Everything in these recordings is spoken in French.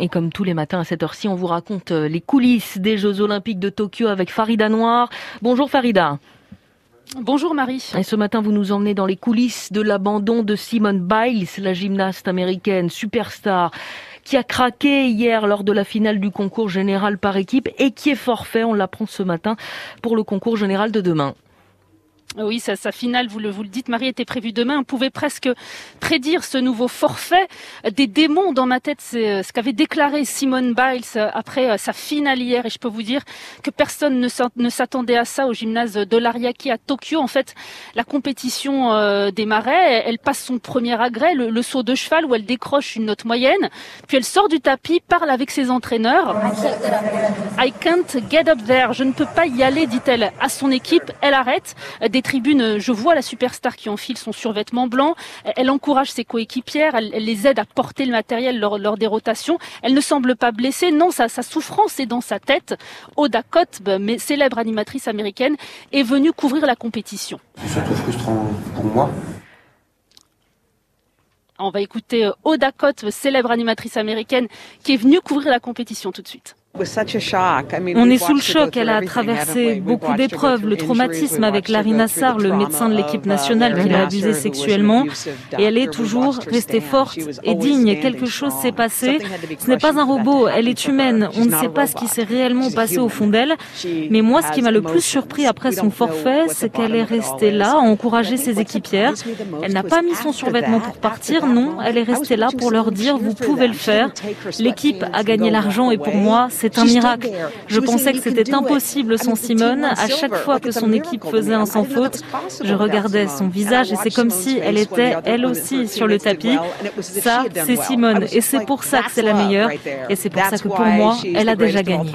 Et comme tous les matins à cette heure-ci, on vous raconte euh, les coulisses des Jeux Olympiques de Tokyo avec Farida Noir. Bonjour Farida. Bonjour Marie. Et ce matin, vous nous emmenez dans les coulisses de l'abandon de Simone Biles, la gymnaste américaine superstar qui a craqué hier lors de la finale du concours général par équipe et qui est forfait, on l'apprend ce matin, pour le concours général de demain. Oui, sa, sa, finale, vous le, vous le dites, Marie, était prévue demain. On pouvait presque prédire ce nouveau forfait. Des démons dans ma tête, c'est euh, ce qu'avait déclaré Simone Biles euh, après euh, sa finale hier. Et je peux vous dire que personne ne s'attendait à ça au gymnase de l'Ariaki à Tokyo. En fait, la compétition euh, démarrait. Elle passe son premier agrès, le, le, saut de cheval, où elle décroche une note moyenne. Puis elle sort du tapis, parle avec ses entraîneurs. I can't get up there. Je ne peux pas y aller, dit-elle à son équipe. Elle arrête. Des tribune, je vois la superstar qui enfile son survêtement blanc. Elle encourage ses coéquipières, elle, elle les aide à porter le matériel lors, lors, des rotations. Elle ne semble pas blessée. Non, sa, sa souffrance est dans sa tête. Oda Kotb, mais célèbre animatrice américaine, est venue couvrir la compétition. C'est surtout frustrant pour moi. On va écouter Oda Kotb, célèbre animatrice américaine, qui est venue couvrir la compétition tout de suite. On est sous le choc. Elle a traversé beaucoup d'épreuves, le traumatisme avec Larry Nassar, le médecin de l'équipe nationale qui l'a abusée sexuellement. Et elle est toujours restée forte et digne. Quelque chose s'est passé. Ce n'est pas un robot, elle est humaine. On ne sait pas ce qui s'est réellement passé au fond d'elle. Mais moi, ce qui m'a le plus surpris après son forfait, c'est qu'elle est restée là, à encourager ses équipières. Elle n'a pas mis son survêtement pour partir. Non, elle est restée là pour leur dire, vous pouvez le faire. L'équipe a gagné l'argent et pour moi, c'est un miracle. Je pensais que c'était impossible sans Simone. À chaque fois que son équipe faisait un sans faute, je regardais son visage et c'est comme si elle était elle aussi sur le tapis. Ça, c'est Simone et c'est pour ça que c'est la meilleure et c'est pour ça que pour moi, elle a déjà gagné.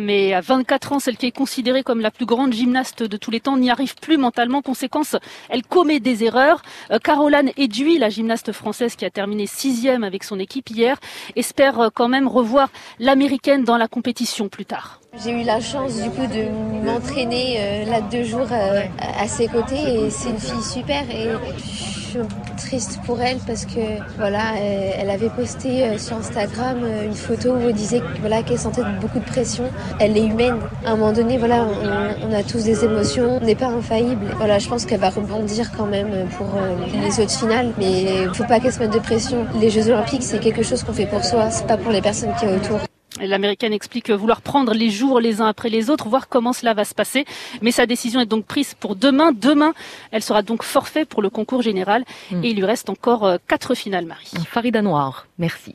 Mais à 24 ans, celle qui est considérée comme la plus grande gymnaste de tous les temps n'y arrive plus mentalement. Conséquence, elle commet des erreurs. Caroline Eduy, la gymnaste française qui a terminé sixième avec son équipe hier, espère quand même revoir l'américaine dans la compétition plus tard. J'ai eu la chance du coup de m'entraîner euh, là deux jours euh, à ses côtés et c'est une fille super et suis triste pour elle parce que voilà elle, elle avait posté euh, sur Instagram une photo où elle disait voilà qu'elle sentait beaucoup de pression. Elle est humaine. À un moment donné voilà on, on a tous des émotions, on n'est pas infaillible. Voilà je pense qu'elle va rebondir quand même pour les autres finales mais faut pas qu'elle se mette de pression. Les Jeux Olympiques c'est quelque chose qu'on fait pour soi, c'est pas pour les personnes qui sont autour. L'américaine explique vouloir prendre les jours les uns après les autres, voir comment cela va se passer. Mais sa décision est donc prise pour demain. Demain, elle sera donc forfait pour le concours général. Mmh. Et il lui reste encore quatre finales, Marie. Farida Noir, merci.